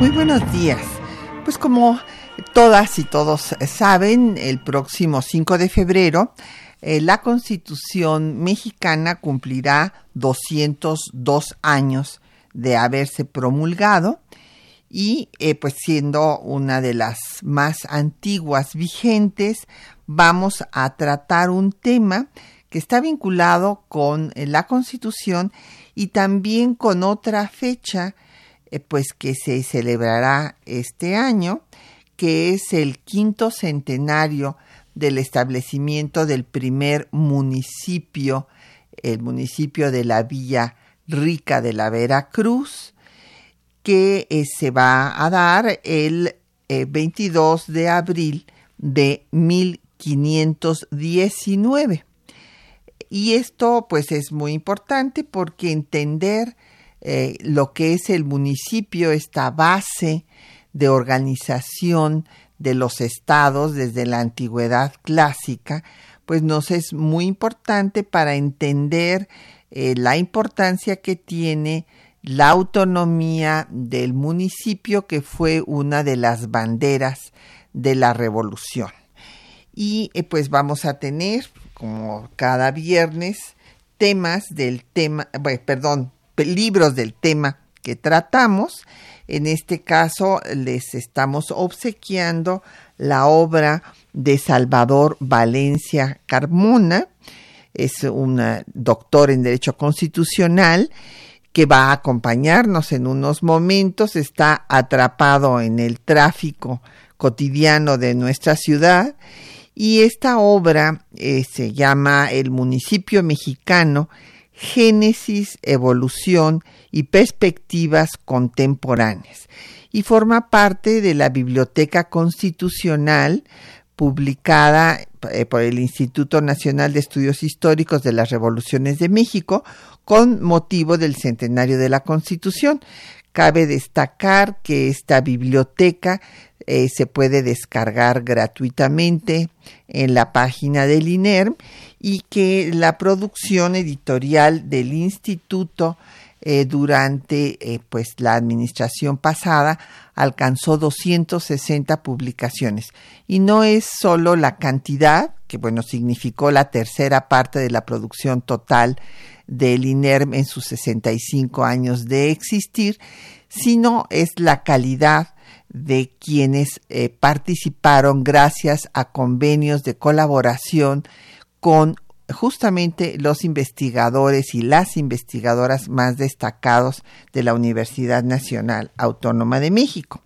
Muy buenos días. Pues como todas y todos saben, el próximo 5 de febrero eh, la Constitución mexicana cumplirá 202 años de haberse promulgado y eh, pues siendo una de las más antiguas vigentes, vamos a tratar un tema que está vinculado con eh, la Constitución y también con otra fecha pues que se celebrará este año, que es el quinto centenario del establecimiento del primer municipio, el municipio de la Villa Rica de la Veracruz, que eh, se va a dar el 22 eh, de abril de 1519. Y esto pues es muy importante porque entender eh, lo que es el municipio, esta base de organización de los estados desde la antigüedad clásica, pues nos es muy importante para entender eh, la importancia que tiene la autonomía del municipio, que fue una de las banderas de la revolución. Y eh, pues vamos a tener, como cada viernes, temas del tema, perdón, libros del tema que tratamos. En este caso les estamos obsequiando la obra de Salvador Valencia Carmona, es un doctor en Derecho Constitucional que va a acompañarnos en unos momentos, está atrapado en el tráfico cotidiano de nuestra ciudad. Y esta obra eh, se llama El municipio mexicano Génesis, Evolución y Perspectivas Contemporáneas y forma parte de la Biblioteca Constitucional publicada eh, por el Instituto Nacional de Estudios Históricos de las Revoluciones de México con motivo del centenario de la Constitución. Cabe destacar que esta biblioteca eh, se puede descargar gratuitamente en la página del INERM y que la producción editorial del instituto eh, durante eh, pues la administración pasada alcanzó 260 publicaciones. Y no es solo la cantidad que bueno significó la tercera parte de la producción total del INERM en sus 65 años de existir sino es la calidad de quienes eh, participaron gracias a convenios de colaboración con justamente los investigadores y las investigadoras más destacados de la Universidad Nacional Autónoma de México.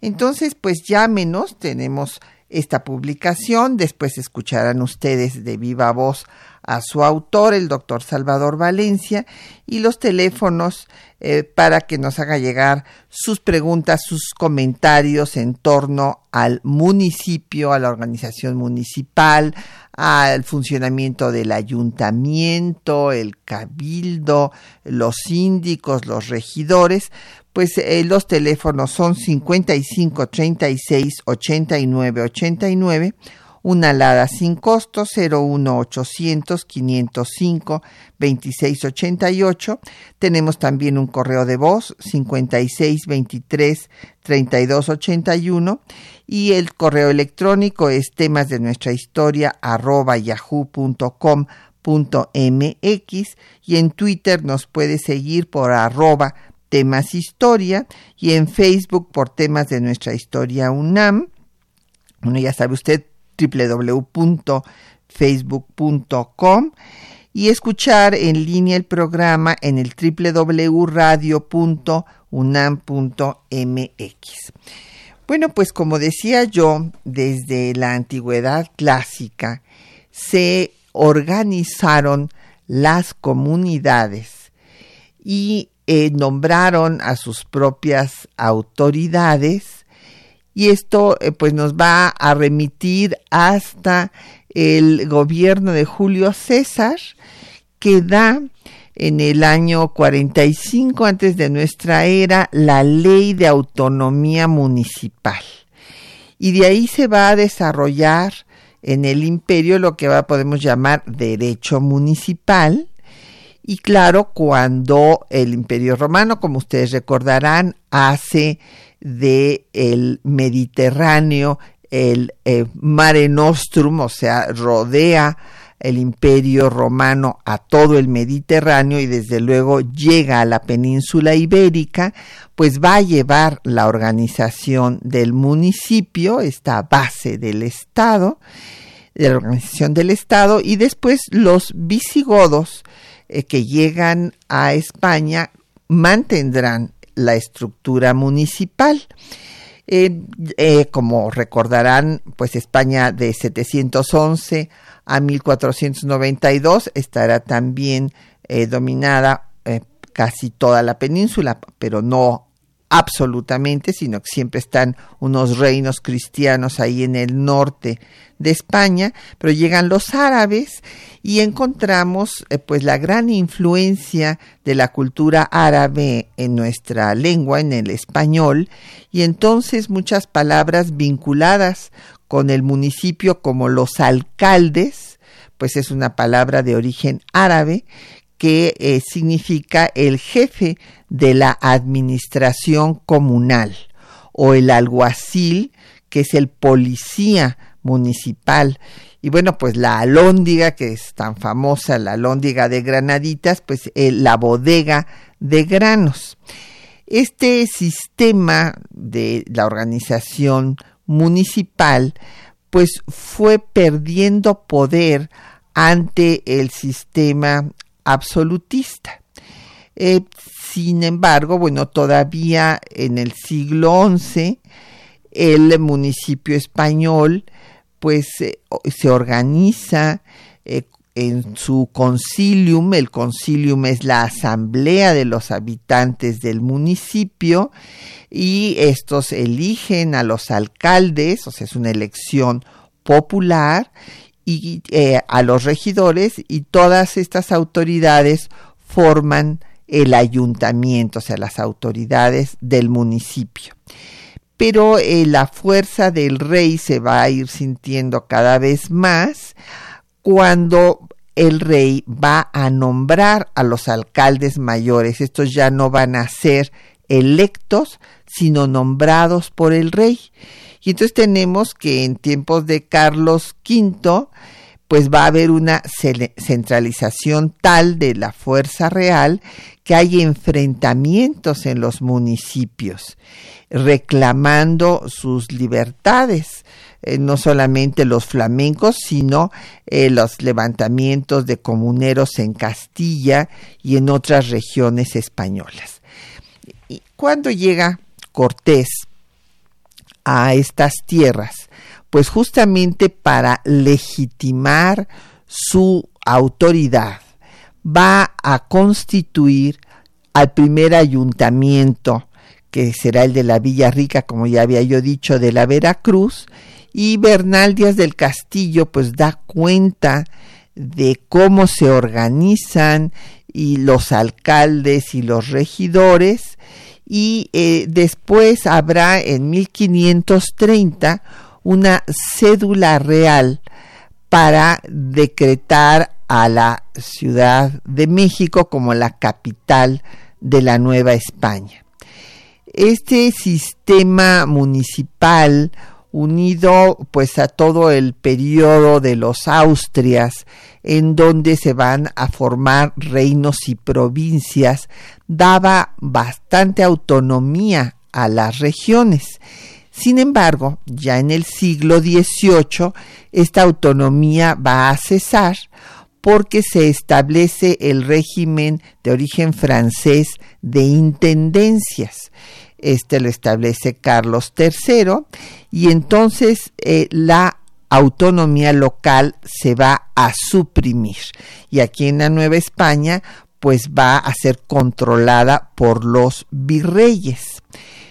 Entonces, pues ya menos tenemos esta publicación, después escucharán ustedes de viva voz a su autor, el doctor Salvador Valencia, y los teléfonos eh, para que nos haga llegar sus preguntas, sus comentarios en torno al municipio, a la organización municipal, al funcionamiento del ayuntamiento, el cabildo, los síndicos, los regidores, pues eh, los teléfonos son 55 36 89 89 una alada sin costo 01800 505 2688. Tenemos también un correo de voz 5623 3281 y el correo electrónico es temas de nuestra historia arroba yahoo.com mx y en Twitter nos puede seguir por arroba temas historia y en Facebook por temas de nuestra historia UNAM. Bueno, ya sabe usted, www.facebook.com y escuchar en línea el programa en el www.radio.unam.mx. Bueno, pues como decía yo, desde la antigüedad clásica se organizaron las comunidades y eh, nombraron a sus propias autoridades y esto eh, pues nos va a remitir hasta el gobierno de Julio César que da en el año 45 antes de nuestra era la ley de autonomía municipal. Y de ahí se va a desarrollar en el imperio lo que va, podemos llamar derecho municipal. Y claro, cuando el imperio romano, como ustedes recordarán, hace de el Mediterráneo el eh, Mare Nostrum, o sea, rodea el imperio romano a todo el Mediterráneo y desde luego llega a la península ibérica, pues va a llevar la organización del municipio, esta base del Estado, de la organización del Estado, y después los visigodos que llegan a España mantendrán la estructura municipal. Eh, eh, como recordarán, pues España de 711 a 1492 estará también eh, dominada casi toda la península, pero no absolutamente, sino que siempre están unos reinos cristianos ahí en el norte de España, pero llegan los árabes y encontramos eh, pues la gran influencia de la cultura árabe en nuestra lengua, en el español, y entonces muchas palabras vinculadas con el municipio como los alcaldes, pues es una palabra de origen árabe que eh, significa el jefe de la administración comunal o el alguacil, que es el policía municipal. Y bueno, pues la alóndiga, que es tan famosa, la alóndiga de granaditas, pues eh, la bodega de granos. Este sistema de la organización municipal pues fue perdiendo poder ante el sistema absolutista. Eh, sin embargo, bueno, todavía en el siglo XI el municipio español pues eh, se organiza eh, en su concilium, el concilium es la asamblea de los habitantes del municipio y estos eligen a los alcaldes, o sea, es una elección popular y eh, a los regidores y todas estas autoridades forman el ayuntamiento, o sea, las autoridades del municipio. Pero eh, la fuerza del rey se va a ir sintiendo cada vez más cuando el rey va a nombrar a los alcaldes mayores. Estos ya no van a ser electos, sino nombrados por el rey. Y entonces tenemos que en tiempos de Carlos V, pues va a haber una centralización tal de la fuerza real que hay enfrentamientos en los municipios, reclamando sus libertades. Eh, no solamente los flamencos, sino eh, los levantamientos de comuneros en Castilla y en otras regiones españolas. Y cuando llega Cortés a estas tierras, pues justamente para legitimar su autoridad, va a constituir al primer ayuntamiento, que será el de la Villa Rica, como ya había yo dicho, de la Veracruz, y Bernal Díaz del Castillo pues da cuenta de cómo se organizan y los alcaldes y los regidores y eh, después habrá en 1530 una cédula real para decretar a la Ciudad de México como la capital de la Nueva España. Este sistema municipal unido pues a todo el periodo de los Austrias, en donde se van a formar reinos y provincias, daba bastante autonomía a las regiones. Sin embargo, ya en el siglo XVIII, esta autonomía va a cesar porque se establece el régimen de origen francés de intendencias este lo establece Carlos III y entonces eh, la autonomía local se va a suprimir. Y aquí en la Nueva España, pues va a ser controlada por los virreyes.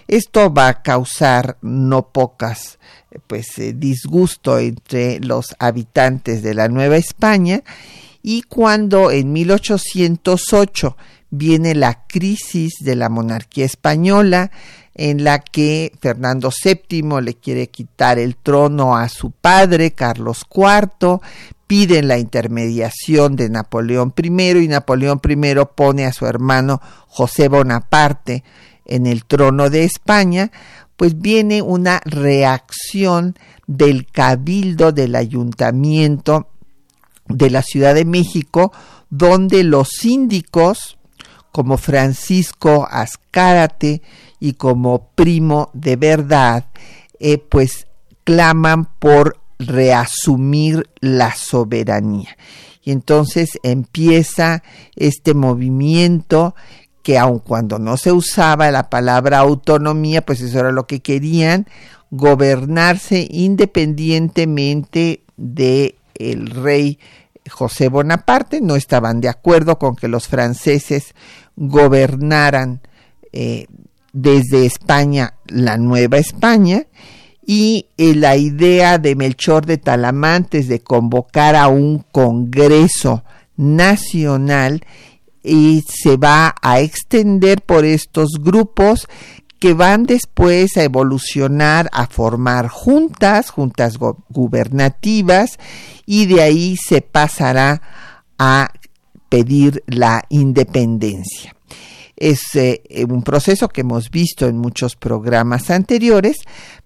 Esto va a causar no pocas pues eh, disgusto entre los habitantes de la Nueva España y cuando en 1808 viene la crisis de la monarquía española en la que Fernando VII le quiere quitar el trono a su padre, Carlos IV, piden la intermediación de Napoleón I y Napoleón I pone a su hermano José Bonaparte en el trono de España, pues viene una reacción del cabildo del ayuntamiento de la Ciudad de México, donde los síndicos, como Francisco Azcárate y como primo de verdad, eh, pues claman por reasumir la soberanía. Y entonces empieza este movimiento que aun cuando no se usaba la palabra autonomía, pues eso era lo que querían, gobernarse independientemente de el rey José Bonaparte, no estaban de acuerdo con que los franceses gobernaran eh, desde España la Nueva España y eh, la idea de Melchor de Talamantes de convocar a un Congreso Nacional y se va a extender por estos grupos que van después a evolucionar a formar juntas, juntas gubernativas, y de ahí se pasará a pedir la independencia. Es eh, un proceso que hemos visto en muchos programas anteriores,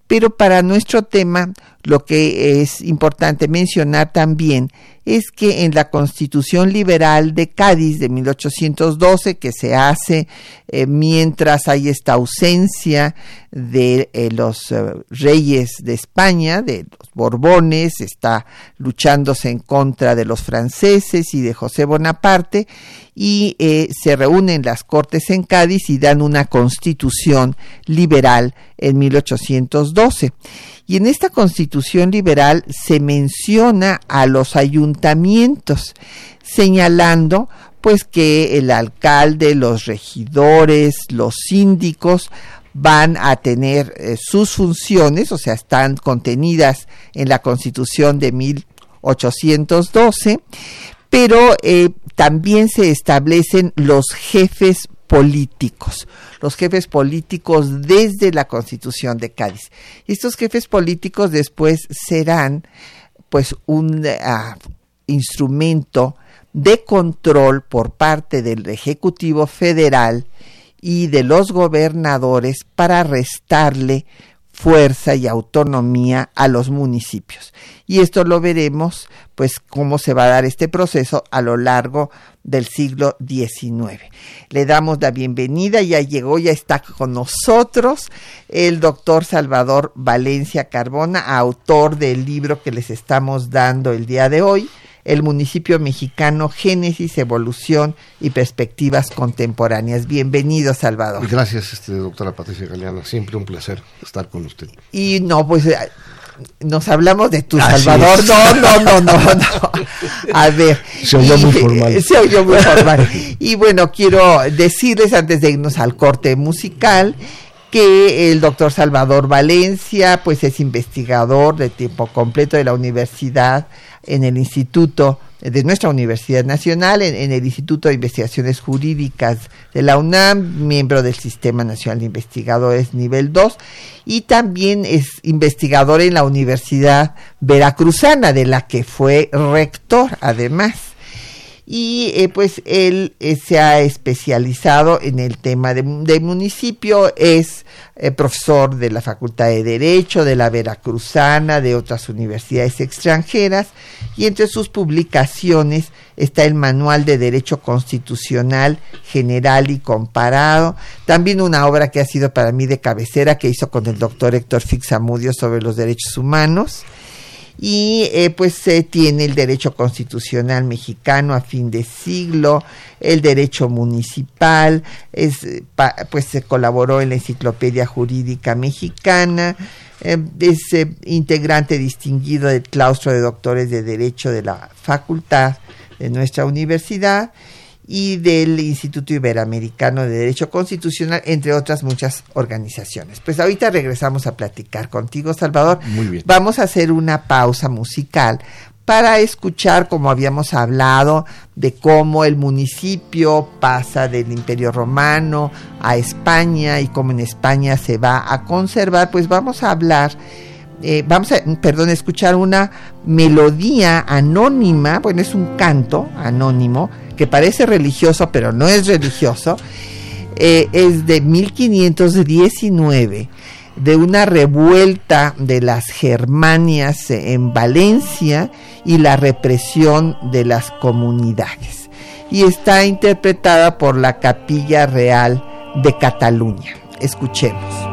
pero para nuestro tema lo que es importante mencionar también es que en la Constitución Liberal de Cádiz de 1812, que se hace eh, mientras hay esta ausencia de eh, los eh, reyes de España, de los Borbones, está luchándose en contra de los franceses y de José Bonaparte, y se reúnen las Cortes en Cádiz y dan una constitución liberal en 1812. Y en esta constitución liberal se menciona a los ayuntamientos, señalando pues que el alcalde, los regidores, los síndicos van a tener eh, sus funciones, o sea, están contenidas en la constitución de 1812, pero eh, también se establecen los jefes políticos, los jefes políticos desde la Constitución de Cádiz. Estos jefes políticos después serán pues un ah, instrumento de control por parte del Ejecutivo Federal y de los gobernadores para restarle fuerza y autonomía a los municipios. Y esto lo veremos, pues, cómo se va a dar este proceso a lo largo del siglo XIX. Le damos la bienvenida, ya llegó, ya está con nosotros el doctor Salvador Valencia Carbona, autor del libro que les estamos dando el día de hoy, el municipio mexicano, génesis, evolución y perspectivas contemporáneas. Bienvenido, Salvador. Gracias, este, doctora Patricia Galeana. Siempre un placer estar con usted. Y no, pues eh, nos hablamos de tu Salvador. No, no, no, no, no. A ver. Se oyó muy formal. Se oyó muy formal. Y bueno, quiero decirles antes de irnos al corte musical que el doctor Salvador Valencia, pues es investigador de tiempo completo de la Universidad en el Instituto de nuestra Universidad Nacional, en, el Instituto de Investigaciones Jurídicas de la UNAM, miembro del Sistema Nacional de Investigadores nivel 2, y también es investigador en la Universidad Veracruzana, de la que fue rector además y eh, pues él eh, se ha especializado en el tema de, municipio, es eh, profesor de la Facultad de Derecho, de la Veracruzana, de otras universidades extranjeras y entre sus publicaciones está el Manual de Derecho Constitucional General y Comparado, también una obra que ha sido para mí de cabecera que hizo con el doctor Héctor Fixamudio sobre los derechos humanos y eh, pues se tiene el derecho constitucional mexicano a fin de siglo, el derecho municipal, es, pues se colaboró en la enciclopedia jurídica mexicana, Eh, es eh, integrante distinguido del claustro de doctores de Derecho de la Facultad de nuestra universidad y del Instituto Iberoamericano de Derecho Constitucional, entre otras muchas organizaciones. Pues ahorita regresamos a platicar contigo, Salvador. Muy bien. Vamos a hacer una pausa musical para escuchar, como habíamos hablado, de cómo el municipio pasa del Imperio Romano a España y cómo en España se va a conservar, pues vamos a hablar, eh, vamos a, perdón, escuchar una melodía anónima, bueno, es un canto anónimo que parece religioso, pero no es religioso, eh, es de 1519 de una revuelta de las Germanias en Valencia y la represión de las comunidades. Y está interpretada por la Capilla Real de Cataluña. Escuchemos.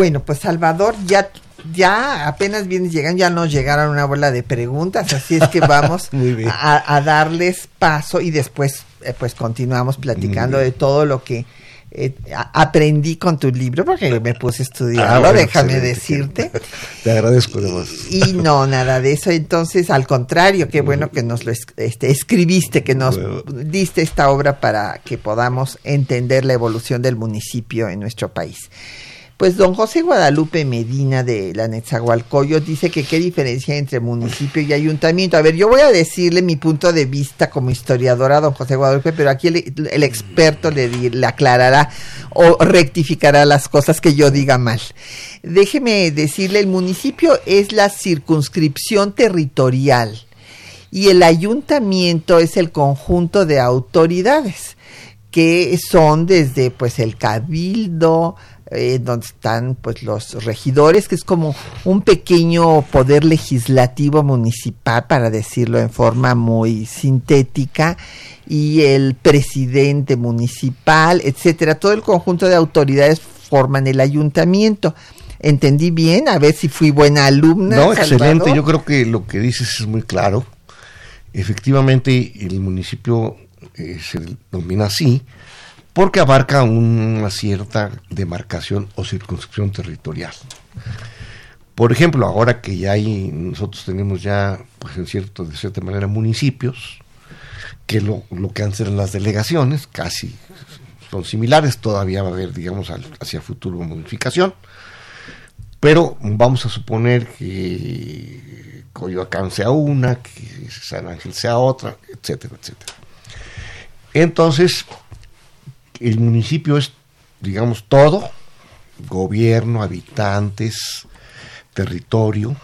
Bueno, pues Salvador, ya, ya apenas vienes llegando, ya nos llegaron una bola de preguntas, así es que vamos a, a darles paso y después eh, pues continuamos platicando de todo lo que eh, aprendí con tu libro, porque me puse a estudiarlo, Ah, bueno, déjame decirte. Te agradezco además. Y no, nada de eso. Entonces, al contrario, qué bueno que nos lo es- este, escribiste, que nos Bueno. diste esta obra para que podamos entender la evolución del municipio en nuestro país. Pues don José Guadalupe Medina de la Netzahualcoyot dice que qué diferencia entre municipio y ayuntamiento. A ver, yo voy a decirle mi punto de vista como historiadora don José Guadalupe, pero aquí el, experto le aclarará o rectificará las cosas que yo diga mal. Déjeme decirle, el municipio es la circunscripción territorial y el ayuntamiento es el conjunto de autoridades que son desde pues el cabildo eh, donde están pues los regidores que es como un pequeño poder legislativo municipal para decirlo en forma muy sintética y el presidente municipal etcétera todo el conjunto de autoridades forman el ayuntamiento entendí bien a ver si fui buena alumna No, excelente. Yo creo que lo que dices es muy claro. Efectivamente, el municipio eh, se denomina así porque abarca una cierta demarcación o circunscripción territorial. Por ejemplo, ahora que ya hay, nosotros tenemos ya, pues en cierto, de cierta manera, municipios, que lo, lo que antes eran las delegaciones, casi son similares, todavía va a haber, digamos, al- hacia futuro modificación, pero vamos a suponer que Coyoacán sea una, que San Ángel sea otra, etcétera, etcétera. Entonces, el municipio es, digamos, todo, gobierno, habitantes, territorio,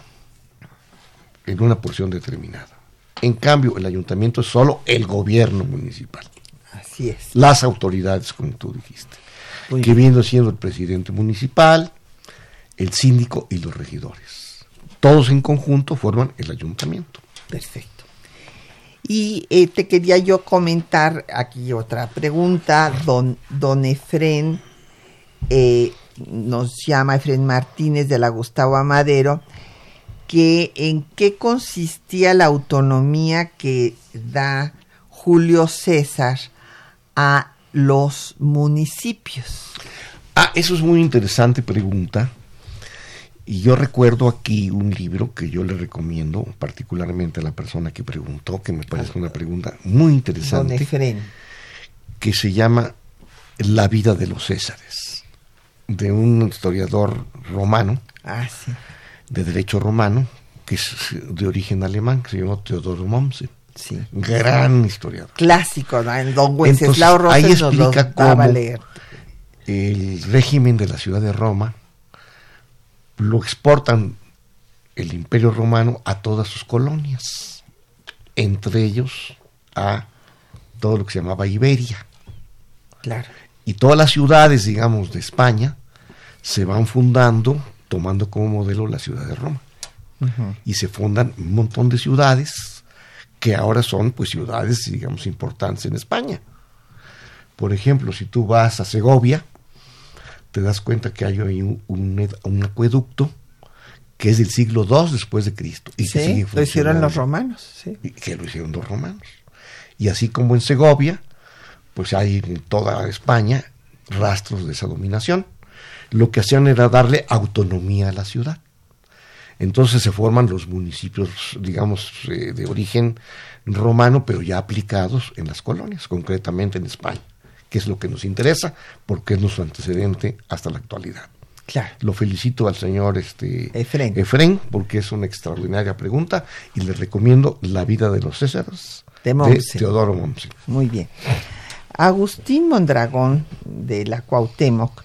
en una porción determinada. En cambio, el ayuntamiento es solo el gobierno municipal. Así es. Las autoridades, como tú dijiste. Muy que viene siendo el presidente municipal, el síndico y los regidores. Todos en conjunto forman el ayuntamiento. Perfecto. Y eh, te quería yo comentar aquí otra pregunta. Don, don Efren eh, nos llama Efren Martínez de la Gustavo Amadero, que en qué consistía la autonomía que da Julio César a los municipios. Ah, eso es muy interesante pregunta. Y yo recuerdo aquí un libro que yo le recomiendo particularmente a la persona que preguntó, que me parece una pregunta muy interesante, que se llama La vida de los Césares, de un historiador romano, Ah, sí. de derecho romano, que es de origen alemán, que se llama Teodoro Mommsen. Sí. Gran historiador. Clásico, ¿no? En Don Wenceslao Entonces, ahí explica cómo- leer. el régimen de la ciudad de Roma lo exportan el imperio romano a todas sus colonias, entre ellos a todo lo que se llamaba Iberia. Claro. Y todas las ciudades, digamos, de España se van fundando, tomando como modelo la ciudad de Roma. Y se fundan un montón de ciudades que ahora son pues ciudades, digamos, importantes en España. Por ejemplo, si tú vas a Segovia, te das cuenta que hay un, un ed- un acueducto que es del siglo II después de Cristo. Y Sí, lo hicieron los romanos, sí. Y que lo hicieron los romanos. Y así como en Segovia, pues hay en toda España rastros de esa dominación. Lo que hacían era darle autonomía a la ciudad. Entonces se forman los municipios, digamos, eh, de origen romano, pero ya aplicados en las colonias, concretamente en España, que es lo que nos interesa, porque es nuestro antecedente hasta la actualidad. Claro. Lo felicito al señor este. Efrén, porque es una extraordinaria pregunta y le recomiendo La vida de los Césares De. Teodoro Mommsen. Muy bien. Agustín Mondragón de la Cuauhtémoc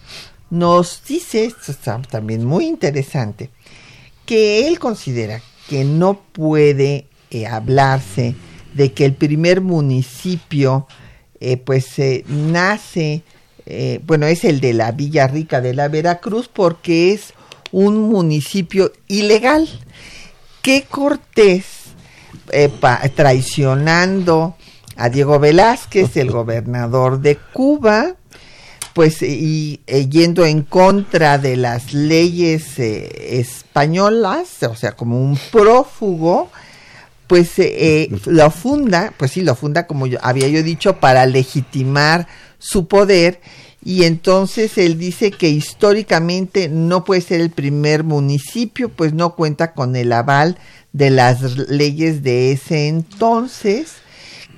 nos dice, esto está también muy interesante, que él considera que no puede eh, hablarse de que el primer municipio eh, pues eh, nace, eh, bueno, es el de la Villa Rica de la Veracruz porque es un municipio ilegal. Que Cortés eh, pa- traicionando a Diego Velázquez, el gobernador de Cuba, pues y eh, yendo en contra de las leyes españolas, o sea, como un prófugo, pues eh, eh, lo funda, pues sí, lo funda como yo, había yo dicho, para legitimar su poder. Y entonces él dice que históricamente no puede ser el primer municipio, pues no cuenta con el aval de las leyes de ese entonces,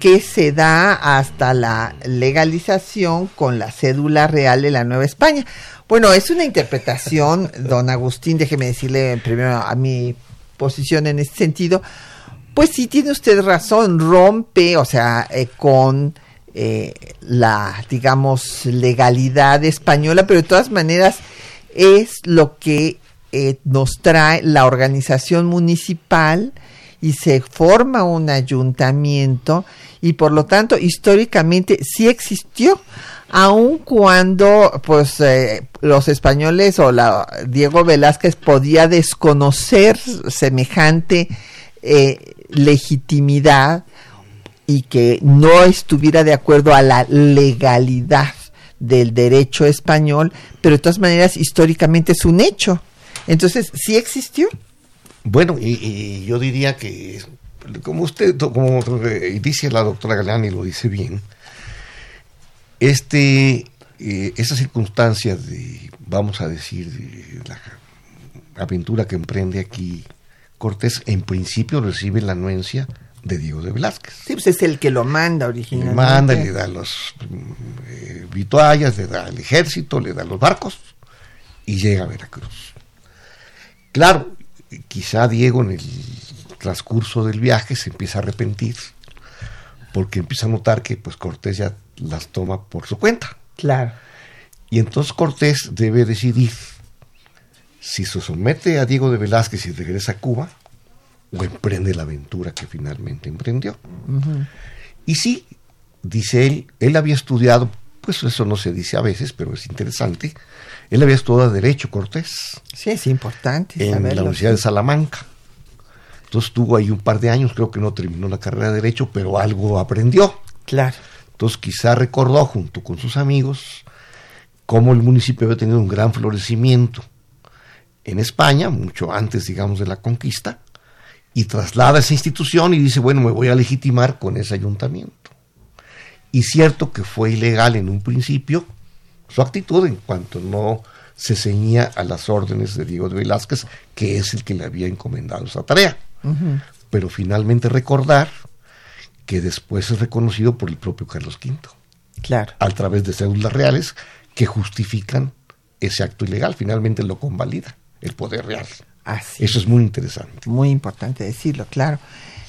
que se da hasta la legalización con la cédula real de la Nueva España. Bueno, es una interpretación, don Agustín, déjeme decirle primero a mi posición en este sentido, pues sí tiene usted razón, rompe, o sea, eh, con eh, la, digamos, legalidad española, pero de todas maneras es lo que eh, nos trae la organización municipal y se forma un ayuntamiento y por lo tanto históricamente sí existió. Aun cuando pues eh, los españoles o la Diego Velázquez podía desconocer semejante legitimidad y que no estuviera de acuerdo a la legalidad del derecho español, pero de todas maneras históricamente es un hecho. Entonces, ¿sí existió? Bueno, y, yo diría que, como usted, como dice la doctora Galán y lo dice bien, este, eh, esa circunstancia de, vamos a decir, de la aventura que emprende aquí Cortés, en principio recibe la anuencia de Diego de Velázquez. Sí, pues es el que lo manda Le originalmente. manda, le da los eh, vituallas, le da el ejército, le da los barcos y llega a Veracruz. Claro, quizá Diego en el transcurso del viaje se empieza a arrepentir porque empieza a notar que pues Cortés ya las toma por su cuenta. Claro. Y entonces Cortés debe decidir si se somete a Diego de Velázquez y regresa a Cuba o emprende la aventura que finalmente emprendió. Y sí, dice él, él había estudiado, pues eso no se dice a veces, pero es interesante, él había estudiado Derecho Cortés. Sí, es importante. En la Universidad de Salamanca. Entonces estuvo ahí un par de años, creo que no terminó la carrera de Derecho, pero algo aprendió. Claro. Entonces quizá recordó junto con sus amigos cómo el municipio había tenido un gran florecimiento en España, mucho antes, digamos, de la conquista, y traslada esa institución y dice, bueno, me voy a legitimar con ese ayuntamiento. Y cierto que fue ilegal en un principio su actitud en cuanto no se ceñía a las órdenes de Diego de Velázquez, que es el que le había encomendado esa tarea. Pero finalmente recordar que después es reconocido por el propio Carlos V. Claro. A través de cédulas reales que justifican ese acto ilegal, finalmente lo convalida el poder real. Así. Eso es muy interesante. Muy importante decirlo, claro.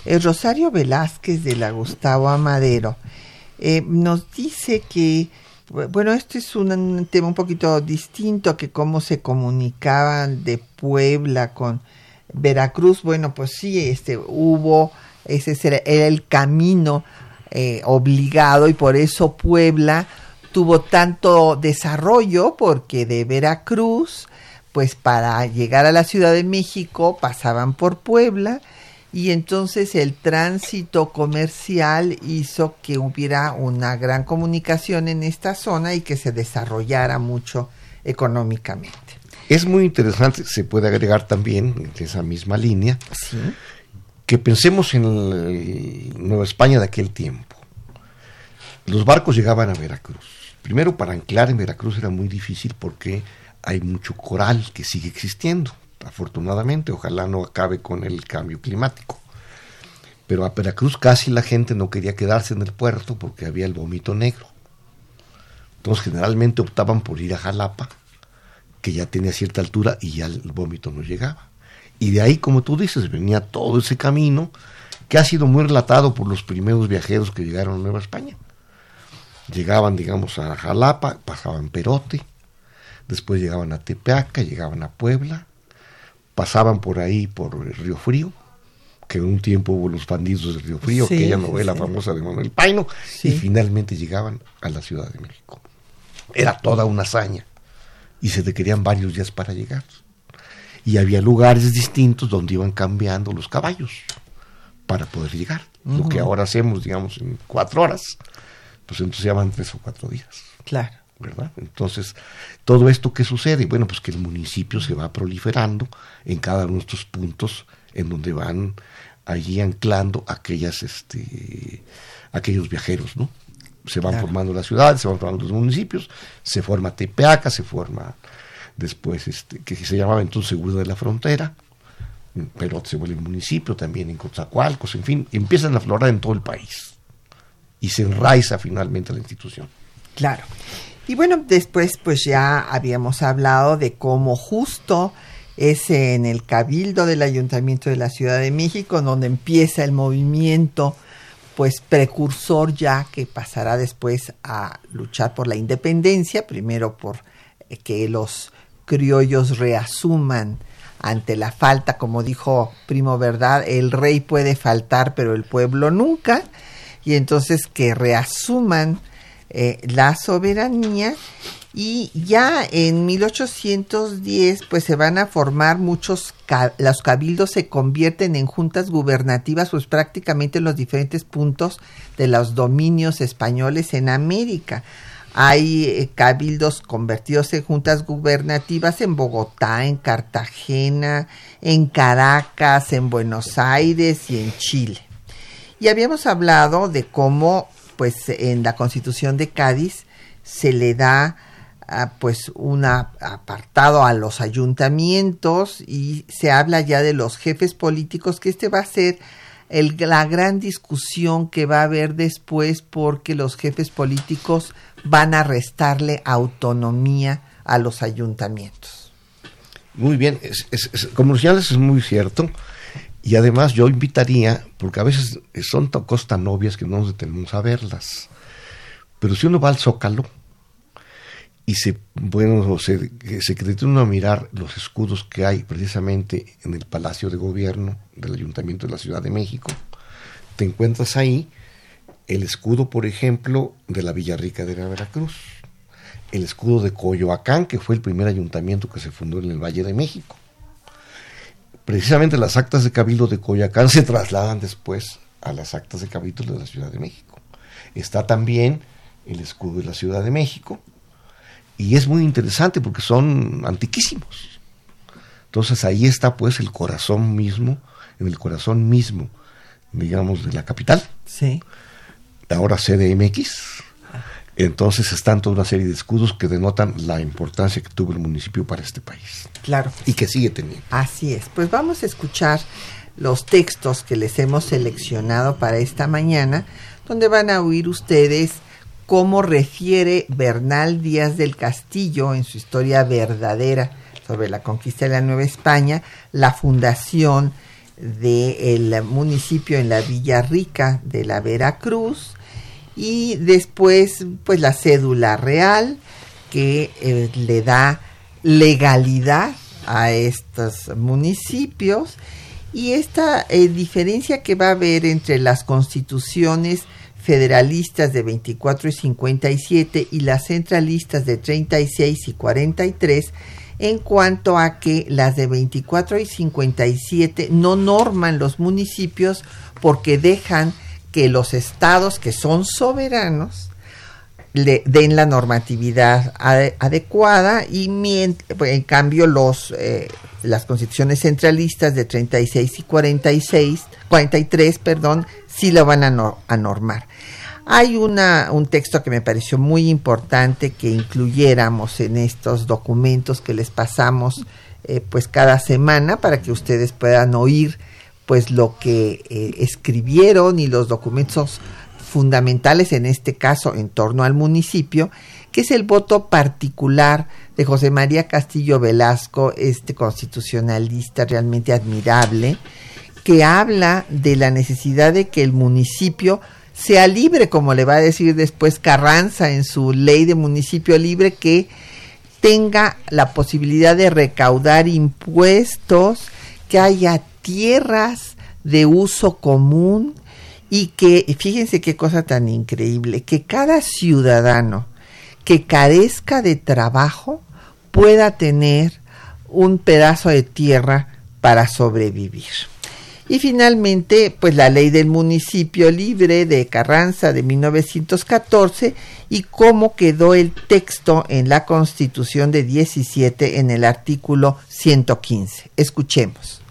El Rosario Velázquez de la Gustavo Amadero eh, nos dice que, bueno, este es un tema un poquito distinto que cómo se comunicaban de Puebla con Veracruz. Bueno, pues sí, este hubo, ese era el camino eh, obligado y por eso Puebla tuvo tanto desarrollo porque de Veracruz pues para llegar a la Ciudad de México pasaban por Puebla y entonces el tránsito comercial hizo que hubiera una gran comunicación en esta zona y que se desarrollara mucho económicamente. Es muy interesante, se puede agregar también en esa misma línea, que pensemos en Nueva España de aquel tiempo. Los barcos llegaban a Veracruz. Primero, para anclar en Veracruz era muy difícil porque hay mucho coral que sigue existiendo, afortunadamente, ojalá no acabe con el cambio climático. Pero a Veracruz casi la gente no quería quedarse en el puerto porque había el vómito negro. Entonces generalmente optaban por ir a Jalapa, que ya tenía cierta altura y ya el vómito no llegaba. Y de ahí, como tú dices, venía todo ese camino que ha sido muy relatado por los primeros viajeros que llegaron a Nueva España. Llegaban, digamos, a Jalapa, pasaban Perote, después llegaban a Tepeaca, llegaban a Puebla, pasaban por ahí por el Río Frío, que en un tiempo hubo los bandidos del Río Frío, aquella novela famosa de Manuel Paino, y finalmente llegaban a la Ciudad de México. Era toda una hazaña y se requerían varios días para llegar. Y había lugares distintos donde iban cambiando los caballos para poder llegar. Lo que ahora hacemos, digamos, en cuatro horas, pues entonces llevan tres o cuatro días. Claro. ¿Verdad? Entonces, todo esto que sucede, bueno, pues que el municipio se va proliferando en cada uno de estos puntos en donde van allí anclando aquellas, este, aquellos viajeros, ¿no? Se van formando las ciudades, se van formando los municipios, se forma Tepeaca, se forma después, este, que se llamaba entonces Seguro de la Frontera, pero se vuelve municipio también en Coatzacoalcos, en fin, empiezan a aflorar en todo el país y se enraiza finalmente la institución. Claro. Y bueno, después pues ya habíamos hablado de cómo justo es en el cabildo del Ayuntamiento de la Ciudad de México donde empieza el movimiento pues precursor ya que pasará después a luchar por la independencia, primero por que los criollos reasuman ante la falta, como dijo Primo Verdad, el rey puede faltar pero el pueblo nunca, y entonces que reasuman eh, la soberanía y ya en 1810 pues se van a formar muchos los cabildos se convierten en juntas gubernativas pues prácticamente en los diferentes puntos de los dominios españoles en América. Hay eh, cabildos convertidos en juntas gubernativas en Bogotá, en Cartagena, en Caracas, en Buenos Aires y en Chile. Y habíamos hablado de cómo pues en la Constitución de Cádiz se le da ah, pues un apartado a los ayuntamientos y se habla ya de los jefes políticos que este va a ser el, la gran discusión que va a haber después porque los jefes políticos van a restarle autonomía a los ayuntamientos. Muy bien, es, es, como es muy cierto Y además yo invitaría, porque a veces son cosas tan obvias que no nos detenemos a verlas, pero si uno va al Zócalo y se, bueno, se, se uno a mirar los escudos que hay precisamente en el Palacio de Gobierno del Ayuntamiento de la Ciudad de México, te encuentras ahí el escudo, por ejemplo, de la Villarrica de la Veracruz, el escudo de Coyoacán, que fue el primer ayuntamiento que se fundó en el Valle de México. Precisamente las actas de Cabildo de Coyoacán se trasladan después a las actas de Cabildo de la Ciudad de México. Está también el escudo de la Ciudad de México, y es muy interesante porque son antiquísimos. Entonces ahí está pues el corazón mismo, en el corazón mismo, digamos, de la capital. Sí. Ahora CDMX. Entonces están toda una serie de escudos que denotan la importancia que tuvo el municipio para este país. Claro. Y que sigue teniendo. Así es. Pues vamos a escuchar los textos que les hemos seleccionado para esta mañana, donde van a oír ustedes cómo refiere Bernal Díaz del Castillo en su historia verdadera sobre la conquista de la Nueva España, la fundación del municipio en la Villa Rica de la Veracruz y después pues la cédula real que eh, le da legalidad a estos municipios. Y esta eh, diferencia que va a haber entre las constituciones federalistas de 24 y 57 y las centralistas de 36 y 43 en cuanto a que las de 24 y 57 no norman los municipios porque dejan que los estados que son soberanos le den la normatividad adecuada y en cambio los eh, las constituciones centralistas de 36 y 46 43 perdón sí lo van a, a normar. Hay una, un texto que me pareció muy importante que incluyéramos en estos documentos que les pasamos eh, pues cada semana para que ustedes puedan oír pues lo que eh, escribieron y los documentos fundamentales en este caso en torno al municipio, que es el voto particular de José María Castillo Velasco, este constitucionalista realmente admirable, que habla de la necesidad de que el municipio sea libre, como le va a decir después Carranza en su ley de municipio libre, que tenga la posibilidad de recaudar impuestos, que haya tierras de uso común y que, fíjense qué cosa tan increíble, que cada ciudadano que carezca de trabajo pueda tener un pedazo de tierra para sobrevivir. Y finalmente, pues la ley del municipio libre de Carranza de 1914 y cómo quedó el texto en la Constitución de 17 en el artículo 115. Escuchemos.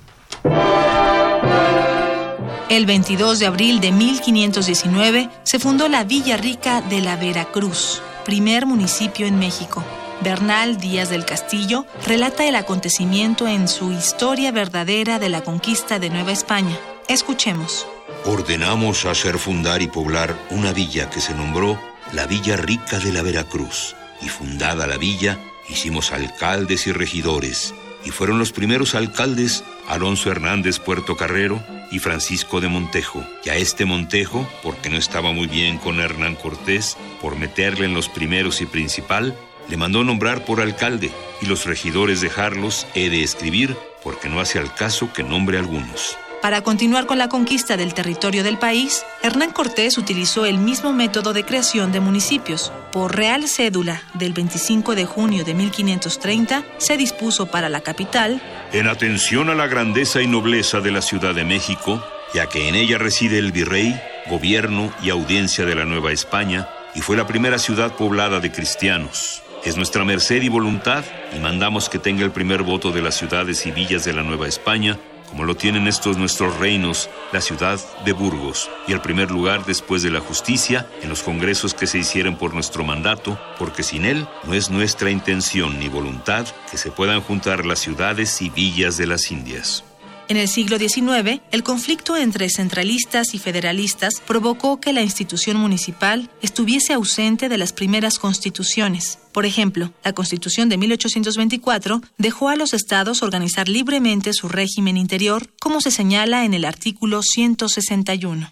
El 22 de abril de 1519 se fundó la Villa Rica de la Veracruz, primer municipio en México. Bernal Díaz del Castillo relata el acontecimiento en su Historia verdadera de la conquista de Nueva España. Escuchemos. Ordenamos hacer fundar y poblar una villa que se nombró la Villa Rica de la Veracruz. Y fundada la villa, hicimos alcaldes y regidores. Y fueron los primeros alcaldes Alonso Hernández Puerto Carrero y Francisco de Montejo. Y a este Montejo, porque no estaba muy bien con Hernán Cortés, por meterle en los primeros y principal, le mandó nombrar por alcalde y los regidores dejarlos he de escribir porque no hace al caso que nombre algunos. Para continuar con la conquista del territorio del país, Hernán Cortés utilizó el mismo método de creación de municipios. Por Real Cédula del 25 de junio de 1530, se dispuso para la capital, en atención a la grandeza y nobleza de la Ciudad de México, ya que en ella reside el virrey, gobierno y audiencia de la Nueva España, y fue la primera ciudad poblada de cristianos. Es nuestra merced y voluntad y mandamos que tenga el primer voto de las ciudades y villas de la Nueva España, como lo tienen estos nuestros reinos, la ciudad de Burgos, y el primer lugar después de la justicia en los congresos que se hicieran por nuestro mandato, porque sin él no es nuestra intención ni voluntad que se puedan juntar las ciudades y villas de las Indias. En el siglo XIX, el conflicto entre centralistas y federalistas provocó que la institución municipal estuviese ausente de las primeras constituciones. Por ejemplo, la Constitución de 1824 dejó a los estados organizar libremente su régimen interior, como se señala en el artículo 161.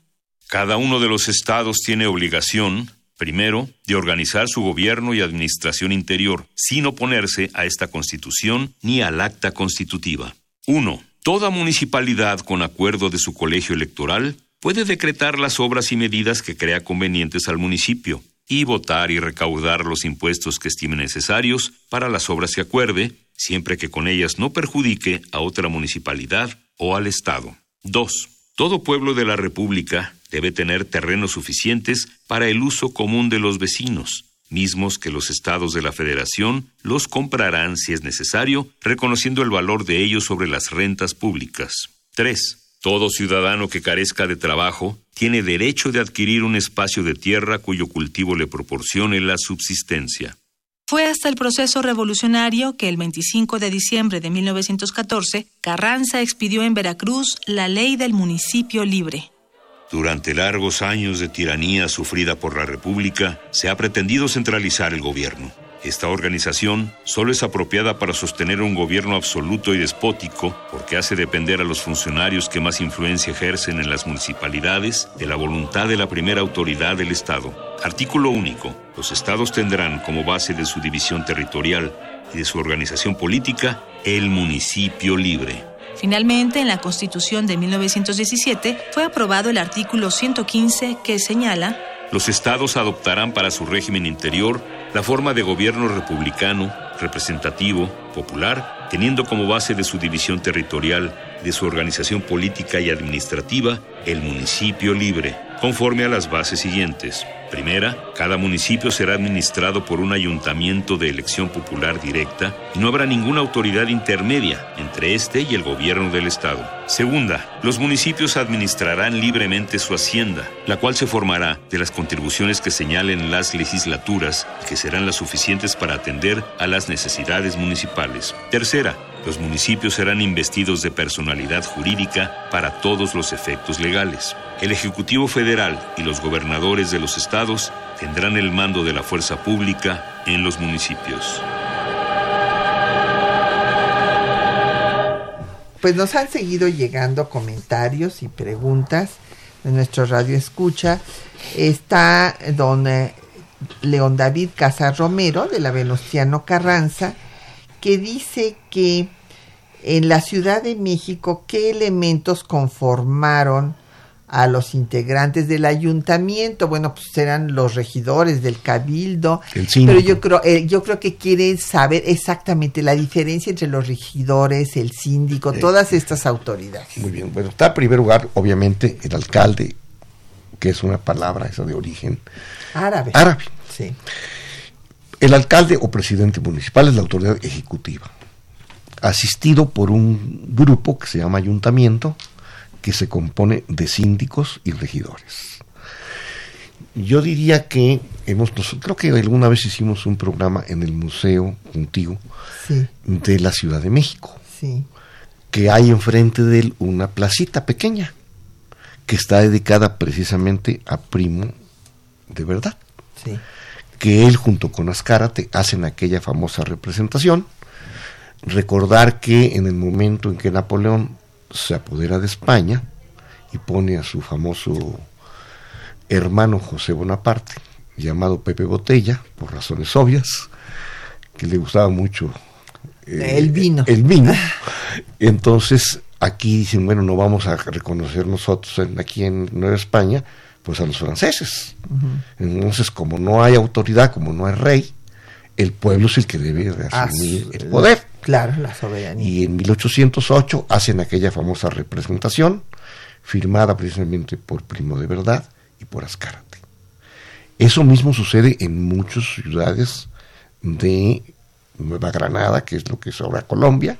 Cada uno de los estados tiene obligación, primero, de organizar su gobierno y administración interior, sin oponerse a esta Constitución ni al acta constitutiva. 1. Toda municipalidad, con acuerdo de su colegio electoral, puede decretar las obras y medidas que crea convenientes al municipio y votar y recaudar los impuestos que estime necesarios para las obras que acuerde, siempre que con ellas no perjudique a otra municipalidad o al Estado. 2. Todo pueblo de la República debe tener terrenos suficientes para el uso común de los vecinos, mismos que los estados de la Federación los comprarán si es necesario, reconociendo el valor de ellos sobre las rentas públicas. 3. Todo ciudadano que carezca de trabajo tiene derecho de adquirir un espacio de tierra cuyo cultivo le proporcione la subsistencia. Fue hasta el proceso revolucionario que el 25 de diciembre de 1914 Carranza expidió en Veracruz la ley del municipio libre. Durante largos años de tiranía sufrida por la República, se ha pretendido centralizar el gobierno. Esta organización solo es apropiada para sostener un gobierno absoluto y despótico porque hace depender a los funcionarios que más influencia ejercen en las municipalidades de la voluntad de la primera autoridad del Estado. Artículo único. Los estados tendrán como base de su división territorial y de su organización política el municipio libre. Finalmente, en la Constitución de 1917 fue aprobado el artículo 115 que señala Los estados adoptarán para su régimen interior la forma de gobierno republicano, representativo, popular, teniendo como base de su división territorial, de su organización política y administrativa, el municipio libre, conforme a las bases siguientes. Primera, cada municipio será administrado por un ayuntamiento de elección popular directa y no habrá ninguna autoridad intermedia entre este y el gobierno del Estado. Segunda, los municipios administrarán libremente su hacienda, la cual se formará de las contribuciones que señalen las legislaturas que serán las suficientes para atender a las necesidades municipales. Tercera, los municipios serán investidos de personalidad jurídica para todos los efectos legales. El Ejecutivo Federal y los gobernadores de los estados tendrán el mando de la fuerza pública en los municipios. Pues nos han seguido llegando comentarios y preguntas de nuestro radio escucha. Está don eh, León David Casar Romero de la Venustiano Carranza que dice que en la Ciudad de México qué elementos conformaron a los integrantes del ayuntamiento, bueno, pues eran los regidores del cabildo, pero yo creo, eh, yo creo que quiere saber exactamente la diferencia entre los regidores, el síndico, todas estas autoridades. Muy bien, bueno, está en primer lugar, obviamente, el alcalde, que es una palabra esa de origen árabe. Árabe. Sí. El alcalde o presidente municipal es la autoridad ejecutiva, asistido por un grupo que se llama ayuntamiento, que se compone de síndicos y regidores. Yo diría que hemos, creo que alguna vez hicimos un programa en el museo contigo de la Ciudad de México, que hay enfrente de él una placita pequeña que está dedicada precisamente a Primo de verdad. Sí que él junto con Azcárate hacen aquella famosa representación. Recordar que en el momento en que Napoleón se apodera de España y pone a su famoso hermano José Bonaparte, llamado Pepe Botella, por razones obvias, que le gustaba mucho eh, el vino. El vino. Entonces aquí dicen, bueno, no vamos a reconocer nosotros aquí en Nueva España, pues a los franceses. Entonces, como no hay autoridad, como no hay rey, el pueblo es el que debe de asumir el poder. Claro, la soberanía. Y en 1808 hacen aquella famosa representación, firmada precisamente por Primo de Verdad y por Azcárate. Eso mismo sucede en muchas ciudades de Nueva Granada, que es lo que es ahora Colombia,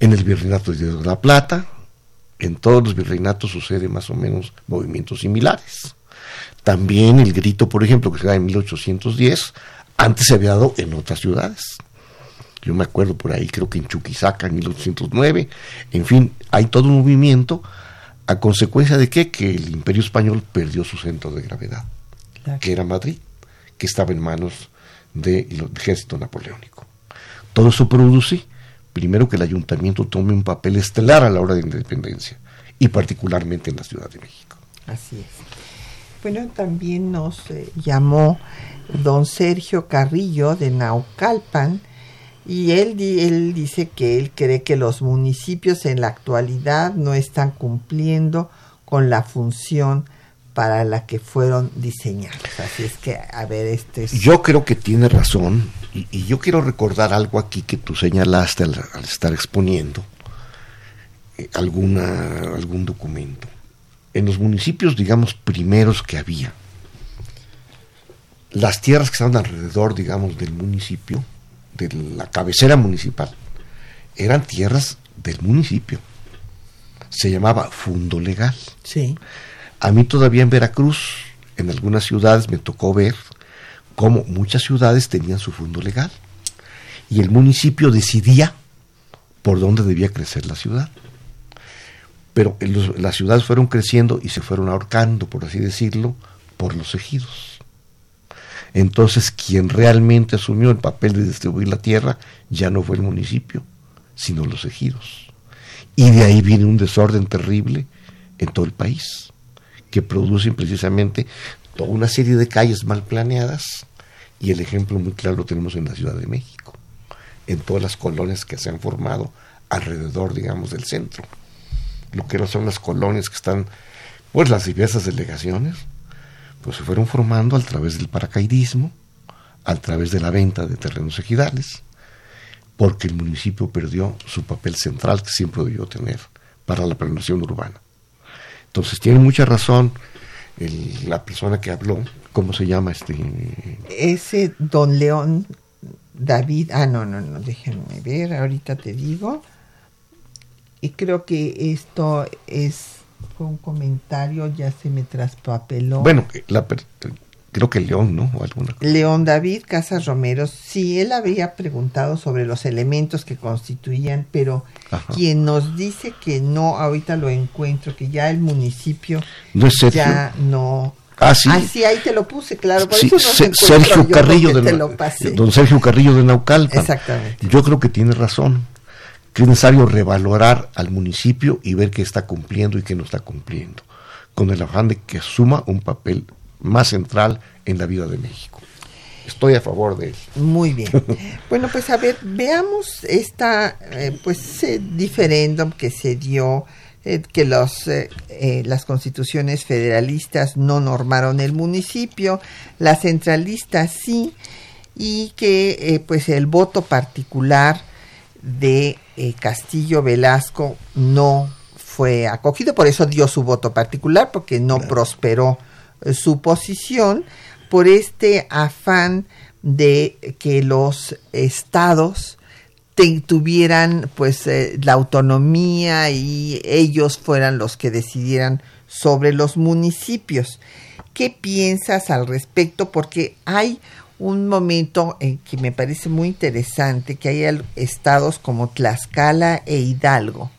en el Virreinato de La Plata, en todos los virreinatos sucede más o menos movimientos similares. También el grito, por ejemplo, que se da en 1810, antes se había dado en otras ciudades. Yo me acuerdo por ahí, creo que en Chuquisaca en 1809. En fin, hay todo un movimiento a consecuencia de qué? que el imperio español perdió su centro de gravedad, que era Madrid, que estaba en manos del ejército napoleónico. Todo eso produce, primero, que el ayuntamiento tome un papel estelar a la hora de independencia, y particularmente en la Ciudad de México. Así es. Bueno, también nos eh, llamó don Sergio Carrillo de Naucalpan, y él, él dice que él cree que los municipios en la actualidad no están cumpliendo con la función para la que fueron diseñados. Así es que, a ver, este es... Yo creo que tiene razón y, yo quiero recordar algo aquí que tú señalaste al, estar exponiendo eh, alguna, algún documento. En los municipios, digamos, primeros que había, las tierras que estaban alrededor, digamos, del municipio, de la cabecera municipal, eran tierras del municipio. Se llamaba fundo legal. Sí. A mí todavía en Veracruz, en algunas ciudades me tocó ver cómo muchas ciudades tenían su fondo legal y el municipio decidía por dónde debía crecer la ciudad. Pero las ciudades fueron creciendo y se fueron ahorcando, por así decirlo, por los ejidos. Entonces, quien realmente asumió el papel de distribuir la tierra ya no fue el municipio, sino los ejidos. Y de ahí viene un desorden terrible en todo el país, que producen precisamente toda una serie de calles mal planeadas, y el ejemplo muy claro lo tenemos en la Ciudad de México, en todas las colonias que se han formado alrededor, digamos, del centro. Lo que son las colonias que están, pues las diversas delegaciones, pues se fueron formando a través del paracaidismo, a través de la venta de terrenos ejidales, porque el municipio perdió su papel central que siempre debió tener para la planeación urbana. Entonces tiene mucha razón la persona que habló, ¿cómo se llama este? Ese don León David, ah, no, no, no, déjenme ver, ahorita te digo. Y creo que esto es fue un comentario, ya se me traspapeló. Bueno, la, creo que León, ¿no? alguna León David Casas Romero, sí, él había preguntado sobre los elementos que constituían, pero quien nos dice que no, ahorita lo encuentro, que ya el municipio ¿No es ya no... Ah, sí. Ah, sí, ahí te lo puse, claro. Por eso no Sergio Carrillo de Don Sergio Carrillo de Naucalpan. Exactamente. Yo creo que tiene razón que es necesario revalorar al municipio y ver qué está cumpliendo y qué no está cumpliendo, con el afán de que asuma un papel más central en la vida de México. Estoy a favor de él. Muy bien. bueno, pues a ver, veamos esta, eh, pues, eh, diferéndum que se dio, eh, que los, las constituciones federalistas no normaron el municipio, las centralistas sí, y que, pues, el voto particular de eh, Castillo Velasco no fue acogido, por eso dio su voto particular, porque no prosperó eh, su posición, por este afán de que los estados tuvieran pues eh, la autonomía y ellos fueran los que decidieran sobre los municipios. ¿Qué piensas al respecto? Porque hay un momento en que me parece muy interesante que hay estados como Tlaxcala e Hidalgo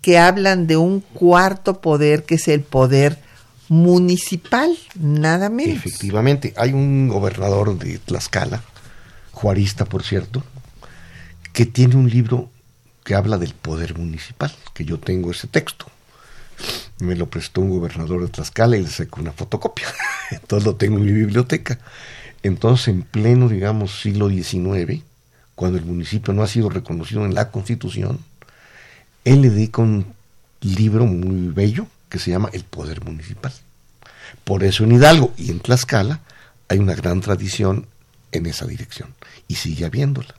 que hablan de un cuarto poder que es el poder municipal, nada menos. Efectivamente, hay un gobernador de Tlaxcala, juarista por cierto, que tiene un libro que habla del poder municipal, que yo tengo ese texto. Me lo prestó un gobernador de Tlaxcala y le sacó una fotocopia. Entonces lo tengo en mi biblioteca. Entonces, en pleno, digamos, siglo XIX, cuando el municipio no ha sido reconocido en la Constitución, él le dedica un libro muy bello que se llama El Poder Municipal. Por eso en Hidalgo y en Tlaxcala hay una gran tradición en esa dirección y sigue habiéndola.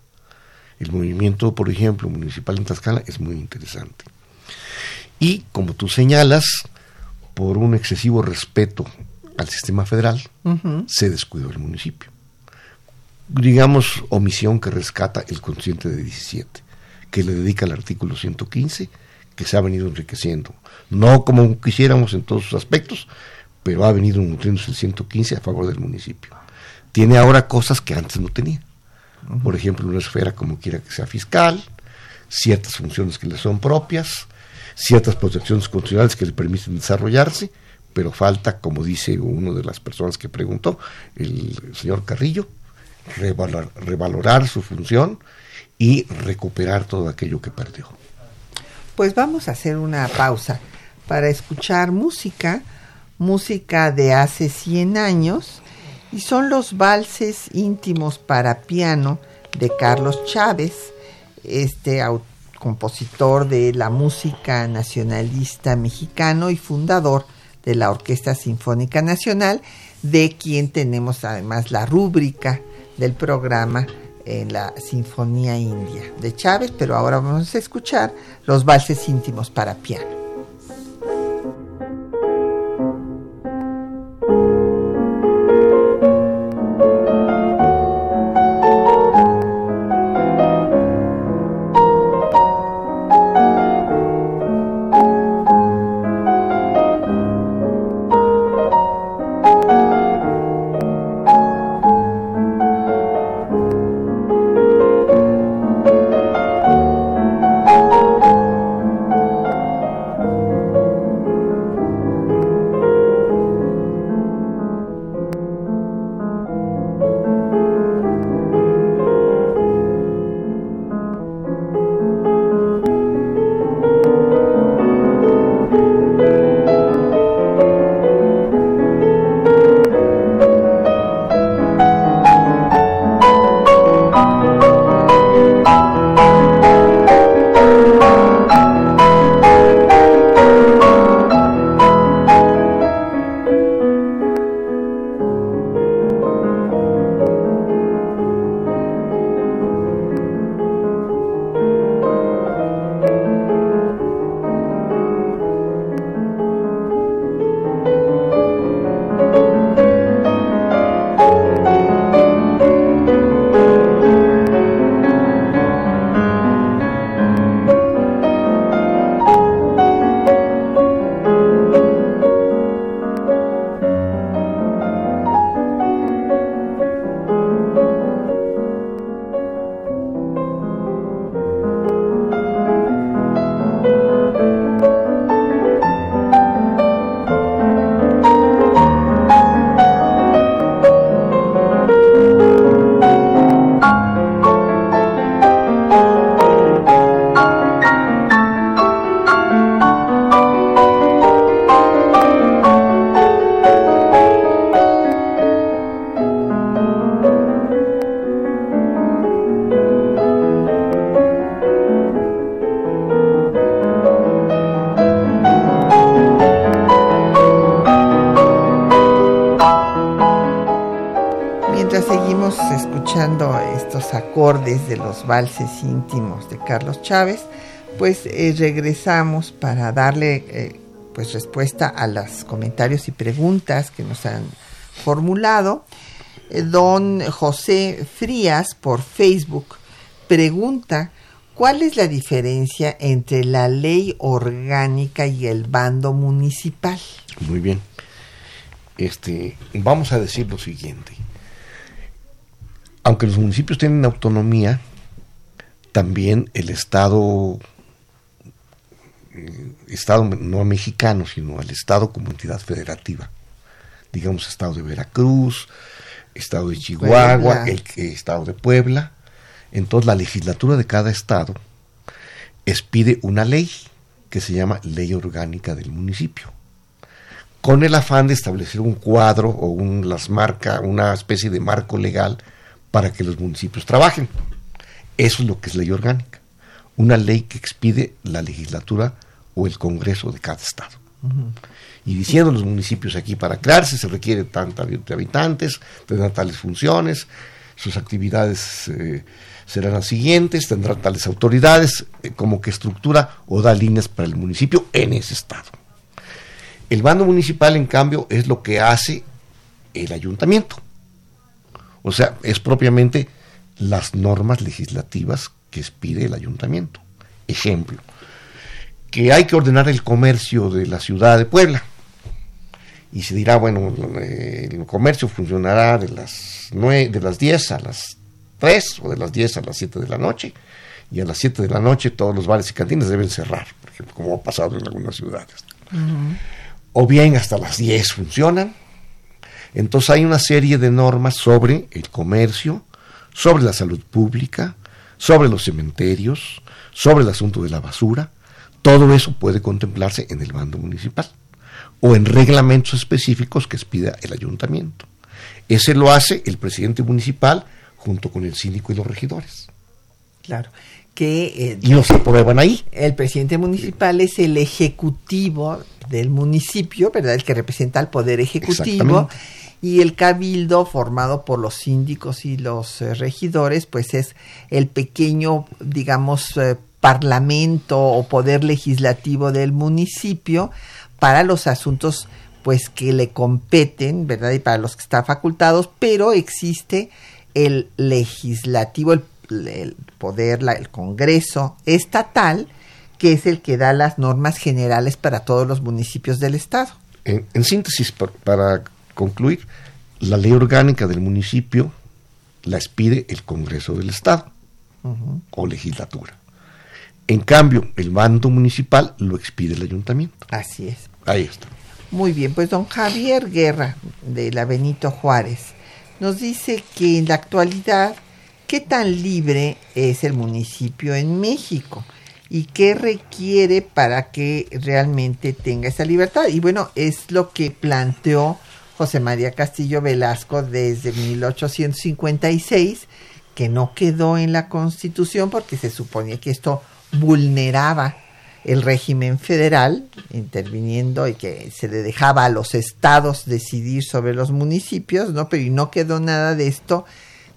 El movimiento, por ejemplo, municipal en Tlaxcala es muy interesante. Y como tú señalas, por un excesivo respeto al sistema federal, se descuidó el municipio. Digamos, omisión que rescata el consciente de 17, que le dedica el artículo 115, que se ha venido enriqueciendo. No como quisiéramos en todos sus aspectos, pero ha venido nutriéndose el 115 a favor del municipio. Tiene ahora cosas que antes no tenía. por ejemplo, una esfera como quiera que sea fiscal, ciertas funciones que le son propias, ciertas protecciones constitucionales que le permiten desarrollarse, pero falta, como dice una de las personas que preguntó, el señor Carrillo, revalorar su función y recuperar todo aquello que perdió. Pues vamos a hacer una pausa para escuchar música, música de hace 100 años, y son los valses íntimos para piano de Carlos Chávez, este compositor de la música nacionalista mexicano y fundador de la Orquesta Sinfónica Nacional, de quien tenemos además la rúbrica del programa en la Sinfonía India de Chávez, pero ahora vamos a escuchar los valses íntimos para piano. De los valses íntimos de Carlos Chávez, pues eh, regresamos para darle eh, pues respuesta a los comentarios y preguntas que nos han formulado. Eh, don José Frías por Facebook pregunta ¿Cuál es la diferencia entre la ley orgánica y el bando municipal? Muy bien. Este, vamos a decir lo siguiente aunque los municipios tienen autonomía, también el Estado, eh, Estado no mexicano, sino el Estado como entidad federativa, digamos Estado de Veracruz, Estado de Chihuahua, el, Estado de Puebla, entonces la legislatura de cada Estado expide una ley que se llama Ley Orgánica del Municipio con el afán de establecer un cuadro o un, las marca, una especie de marco legal para que los municipios trabajen. Eso es lo que es ley orgánica, una ley que expide la legislatura o el Congreso de cada estado. Y diciendo los municipios aquí para crearse se requiere tanta de habitantes, tendrán tales funciones, sus actividades eh, serán las siguientes, tendrán tales autoridades, eh, como que estructura o da líneas para el municipio en ese estado. El bando municipal, en cambio, es lo que hace el ayuntamiento. O sea, es propiamente las normas legislativas que expide el ayuntamiento. Ejemplo, que hay que ordenar el comercio de la ciudad de Puebla. Y se dirá, bueno, el comercio funcionará de las, 9, de las 10 a las 3 o de las 10 a las 7 de la noche. Y a las 7 de la noche todos los bares y cantinas deben cerrar, por ejemplo, como ha pasado en algunas ciudades. O bien hasta las 10 funcionan. Entonces hay una serie de normas sobre el comercio, sobre la salud pública, sobre los cementerios, sobre el asunto de la basura. Todo eso puede contemplarse en el bando municipal o en reglamentos específicos que expida el ayuntamiento. Ese lo hace el presidente municipal junto con el síndico y los regidores. Claro. Que, eh, y los aprueban ahí. El presidente municipal es el ejecutivo del municipio, ¿verdad? El que representa al poder ejecutivo. Y el cabildo, formado por los síndicos y los eh, regidores, pues es el pequeño, digamos, eh, parlamento o poder legislativo del municipio para los asuntos pues que le competen, ¿verdad? Y para los que están facultados, pero existe el legislativo, el, poder, el Congreso estatal, que es el que da las normas generales para todos los municipios del Estado. En, síntesis, para concluir, la ley orgánica del municipio la expide el Congreso del Estado o legislatura. En cambio, el mando municipal lo expide el ayuntamiento. Así es. Ahí está. Muy bien, pues don Javier Guerra, de la Benito Juárez, nos dice que en la actualidad, ¿qué tan libre es el municipio en México? ¿Y qué requiere para que realmente tenga esa libertad? Y bueno, es lo que planteó José María Castillo Velasco desde 1856, que no quedó en la Constitución porque se suponía que esto vulneraba el régimen federal, interviniendo y que se le dejaba a los estados decidir sobre los municipios, ¿no? Pero y no quedó nada de esto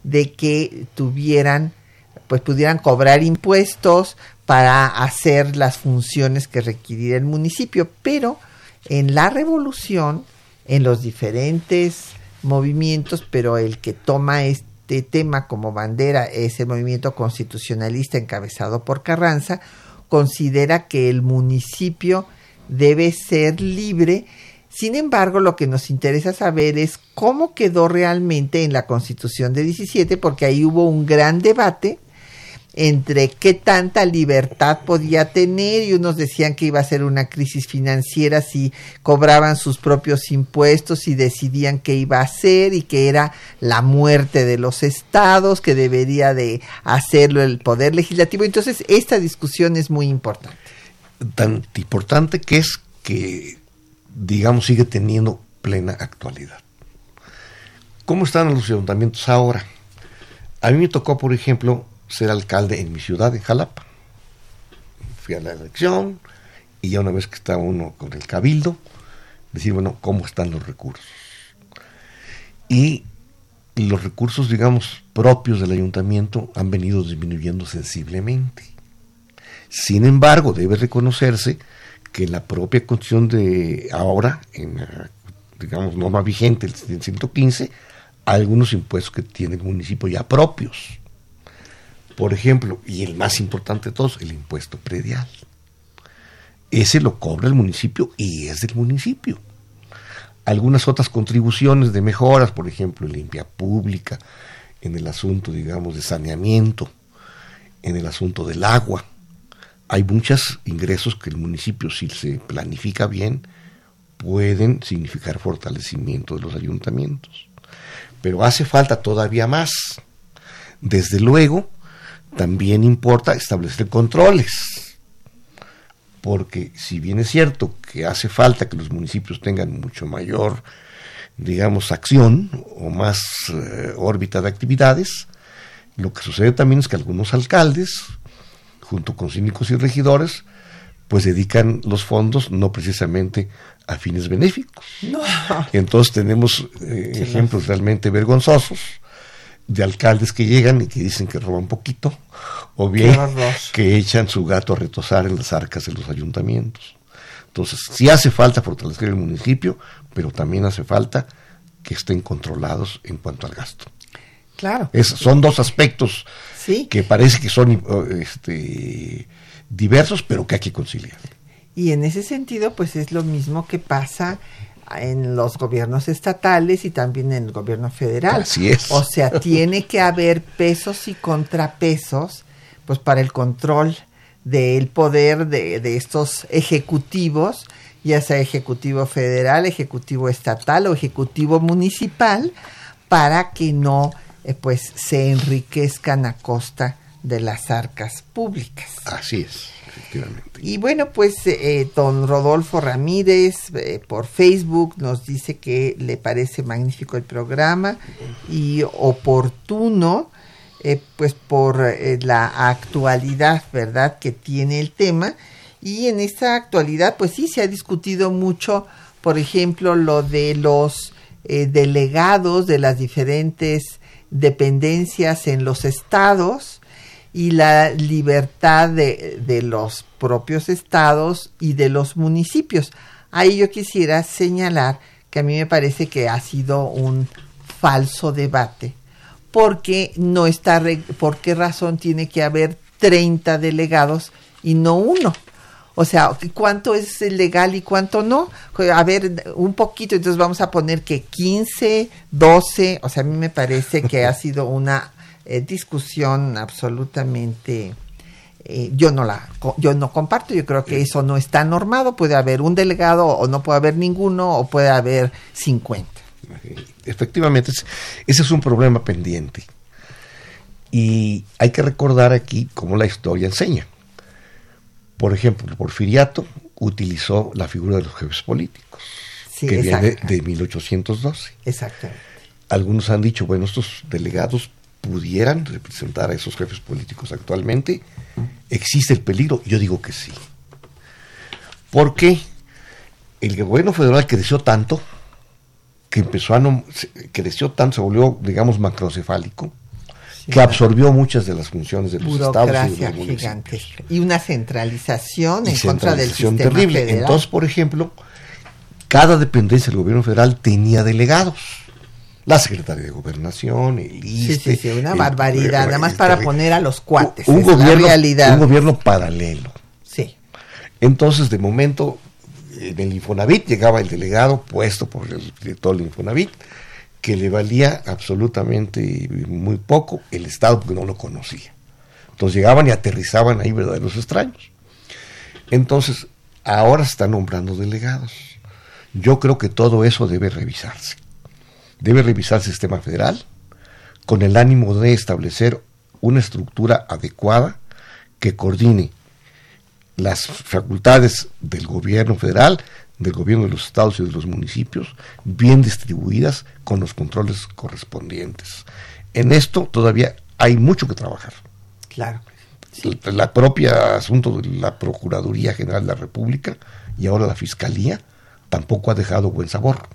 de que tuvieran, pues pudieran cobrar impuestos para hacer las funciones que requiriera el municipio. Pero en la revolución, en los diferentes movimientos, pero el que toma este tema como bandera es el movimiento constitucionalista encabezado por Carranza, considera que el municipio debe ser libre. Sin embargo, lo que nos interesa saber es cómo quedó realmente en la Constitución de 17, porque ahí hubo un gran debate entre qué tanta libertad podía tener y unos decían que iba a ser una crisis financiera si cobraban sus propios impuestos y decidían qué iba a hacer y que era la muerte de los estados, que debería de hacerlo el poder legislativo. Entonces, esta discusión es muy importante. Tan importante que es que, digamos, sigue teniendo plena actualidad. ¿Cómo están los ayuntamientos ahora? A mí me tocó, por ejemplo, ser alcalde en mi ciudad, en Jalapa. Fui a la elección y ya una vez que estaba uno con el cabildo, decir, bueno, ¿cómo están los recursos? Y los recursos, digamos, propios del ayuntamiento han venido disminuyendo sensiblemente. Sin embargo, debe reconocerse que la propia condición de ahora, en digamos, norma vigente, el 115, algunos impuestos que tiene el municipio ya propios. Por ejemplo, y el más importante de todos, el impuesto predial. Ese lo cobra el municipio y es del municipio. Algunas otras contribuciones de mejoras, por ejemplo, en limpia pública, en el asunto, digamos, de saneamiento, en el asunto del agua. Hay muchos ingresos que el municipio, si se planifica bien, pueden significar fortalecimiento de los ayuntamientos. Pero hace falta todavía más. Desde luego, también importa establecer controles. Porque si bien es cierto que hace falta que los municipios tengan mucho mayor, digamos, acción o más eh, órbita de actividades, lo que sucede también es que algunos alcaldes, junto con síndicos y regidores, pues dedican los fondos no precisamente a fines benéficos. Entonces tenemos eh, ejemplos realmente vergonzosos de alcaldes que llegan y que dicen que roban poquito, o bien que echan su gato a retosar en las arcas de los ayuntamientos. Entonces, sí hace falta fortalecer el municipio, pero también hace falta que estén controlados en cuanto al gasto. Claro. son dos aspectos que parece que son este, diversos, pero que hay que conciliar. Y en ese sentido, pues es lo mismo que pasa en los gobiernos estatales y también en el gobierno federal. Así es. O sea, tiene que haber pesos y contrapesos, pues para el control del poder de, de estos ejecutivos, ya sea ejecutivo federal, ejecutivo estatal o ejecutivo municipal, para que no eh, pues se enriquezcan a costa de las arcas públicas. Así es, Y bueno, pues eh, don Rodolfo Ramírez eh, por Facebook nos dice que le parece magnífico el programa y oportuno, eh, pues por eh, la actualidad, ¿verdad?, que tiene el tema. Y en esta actualidad, pues sí, se ha discutido mucho, por ejemplo, lo de los delegados de las diferentes dependencias en los estados y la libertad de, de los propios estados y de los municipios. Ahí yo quisiera señalar que a mí me parece que ha sido un falso debate, porque no está, por qué razón tiene que haber 30 delegados y no uno. O sea, ¿cuánto es legal y cuánto no? A ver, un poquito, entonces vamos a poner que 15, 12, o sea, a mí me parece que ha sido una eh, discusión absolutamente eh, yo no la yo no comparto yo creo que eso no está normado puede haber un delegado o no puede haber ninguno o puede haber 50 Efectivamente, es- ese es un problema pendiente. Y hay que recordar aquí cómo la historia enseña. Por ejemplo, Porfiriato utilizó la figura de los jefes políticos, sí que viene de 1812. exactamente Algunos han dicho, bueno, estos delegados pudieran representar a esos jefes políticos actualmente. ¿Existe el peligro? Yo digo que sí. Porque el gobierno federal creció tanto, que empezó a no, creció tanto, se volvió, digamos, macrocefálico, Sí, que absorbió muchas de las funciones de los estados y de burocracia los municipios. gigantesca y una centralización Y en contra del terrible. federal Entonces, por ejemplo, cada dependencia del gobierno federal tenía delegados. La Secretaría de Gobernación, el sí, sí, sí, una el- barbaridad, nada más para poner a los cuates, Un, la gobierno, realidad. un gobierno paralelo. sí Entonces, de momento, en el Infonavit llegaba el delegado puesto por el director del Infonavit, que le valía absolutamente muy poco el Estado porque no lo conocía. Entonces llegaban y aterrizaban ahí verdaderos extraños. Entonces, ahora se están nombrando delegados. Yo creo que todo eso debe revisarse. Debe revisar el sistema federal con el ánimo de establecer una estructura adecuada que coordine las facultades del gobierno federal, del gobierno de los estados y de los municipios, bien distribuidas con los controles correspondientes. En esto todavía hay mucho que trabajar. claro La, la propia asunto de la Procuraduría General de la República y ahora la Fiscalía tampoco ha dejado buen sabor.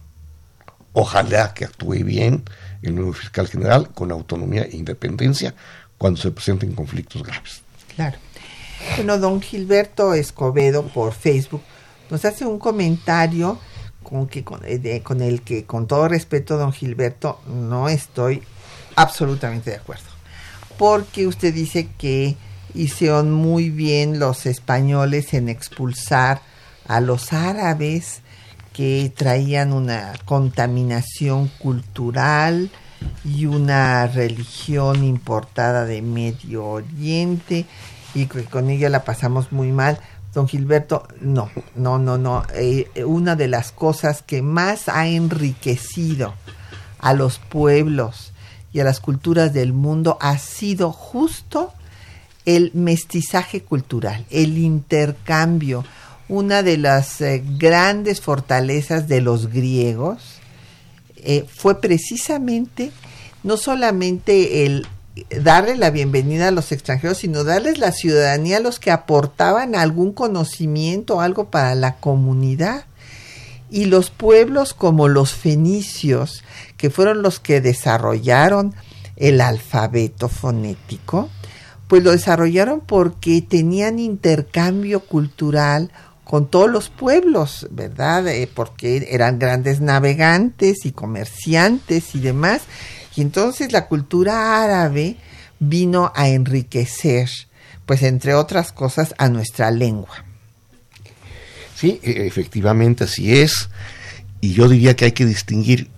Ojalá que actúe bien el nuevo fiscal general con autonomía e independencia cuando se presenten conflictos graves. Claro. Bueno, don Gilberto Escobedo por Facebook nos hace un comentario con, que, con, eh, el que, con todo respeto, don Gilberto, no estoy absolutamente de acuerdo. Porque usted dice que hicieron muy bien los españoles en expulsar a los árabes que traían una contaminación cultural y una religión importada de Medio Oriente y que con ella la pasamos muy mal. Don Gilberto, no, no, no, no. Eh, una de las cosas que más ha enriquecido a los pueblos y a las culturas del mundo ha sido justo el mestizaje cultural, el intercambio. Una de las eh, grandes fortalezas de los griegos eh, fue precisamente no solamente el darle la bienvenida a los extranjeros, sino darles la ciudadanía a los que aportaban algún conocimiento, algo para la comunidad. Y los pueblos como los fenicios, que fueron los que desarrollaron el alfabeto fonético, pues lo desarrollaron porque tenían intercambio cultural con todos los pueblos, ¿verdad? Eh, porque eran grandes navegantes y comerciantes y demás. Y entonces la cultura árabe vino a enriquecer, pues entre otras cosas, a nuestra lengua. Sí, e- efectivamente así es. Y yo diría que hay que distinguir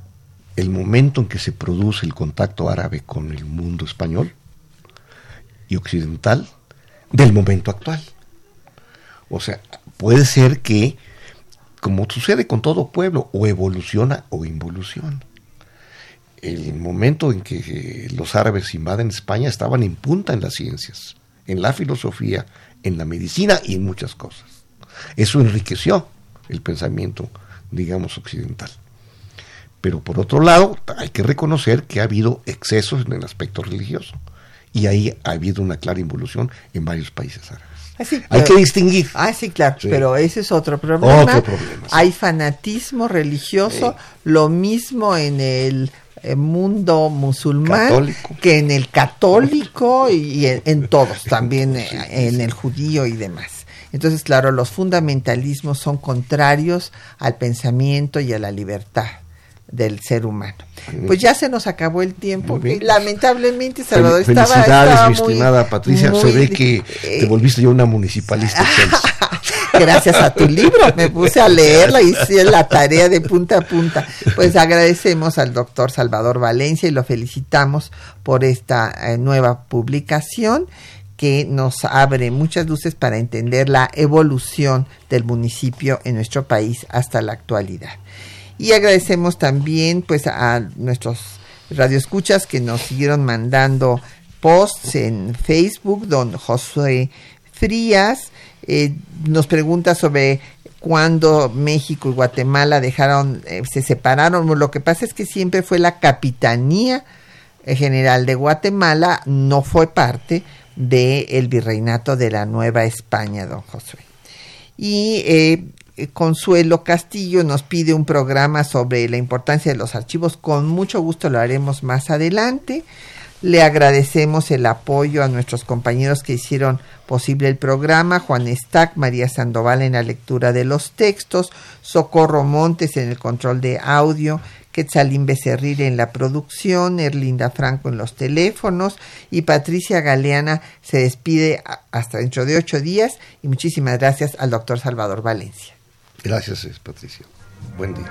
el momento en que se produce el contacto árabe con el mundo español y occidental del momento actual. O sea, puede ser que, como sucede con todo pueblo, o evoluciona o involuciona. El momento en que los árabes invaden España estaban en punta en las ciencias, en la filosofía, en la medicina y en muchas cosas. Eso enriqueció el pensamiento, digamos, occidental. Pero por otro lado, hay que reconocer que ha habido excesos en el aspecto religioso. Y ahí ha habido una clara involución en varios países árabes. Ah, hay que distinguir. Ah, sí, claro, pero ese es otro problema. Otro problema Hay fanatismo religioso, lo mismo en el eh, mundo musulmán que en el católico y en, todos, también en el judío y demás. Entonces, claro, los fundamentalismos son contrarios al pensamiento y a la libertad del ser humano. Pues ya se nos acabó el tiempo. Lamentablemente, Salvador Felicidades, estaba, mi estimada Patricia. se ve que te eh, volviste yo una municipalista. Gracias a tu libro, me puse a leerla y hice la tarea de punta a punta. Pues agradecemos al doctor Salvador Valencia y lo felicitamos por esta eh, nueva publicación que nos abre muchas luces para entender la evolución del municipio en nuestro país hasta la actualidad. Y agradecemos también pues a nuestros radioescuchas que nos siguieron mandando posts en Facebook, don José Frías eh, nos pregunta sobre cuándo México y Guatemala dejaron, eh, se separaron. Lo que pasa es que siempre fue la Capitanía General de Guatemala, no fue parte del virreinato de la Nueva España, don José. Y eh, Consuelo Castillo nos pide un programa sobre la importancia de los archivos. Con mucho gusto lo haremos más adelante. Le agradecemos el apoyo a nuestros compañeros que hicieron posible el programa, Juan Stack, María Sandoval en la lectura de los textos, Socorro Montes en el control de audio, Quetzalín Becerril en la producción, Erlinda Franco en los teléfonos y Patricia Galeana se despide hasta dentro de ocho días y muchísimas gracias al doctor Salvador Valencia. Gracias, Patricia. Buen día.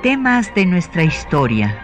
Temas de nuestra historia.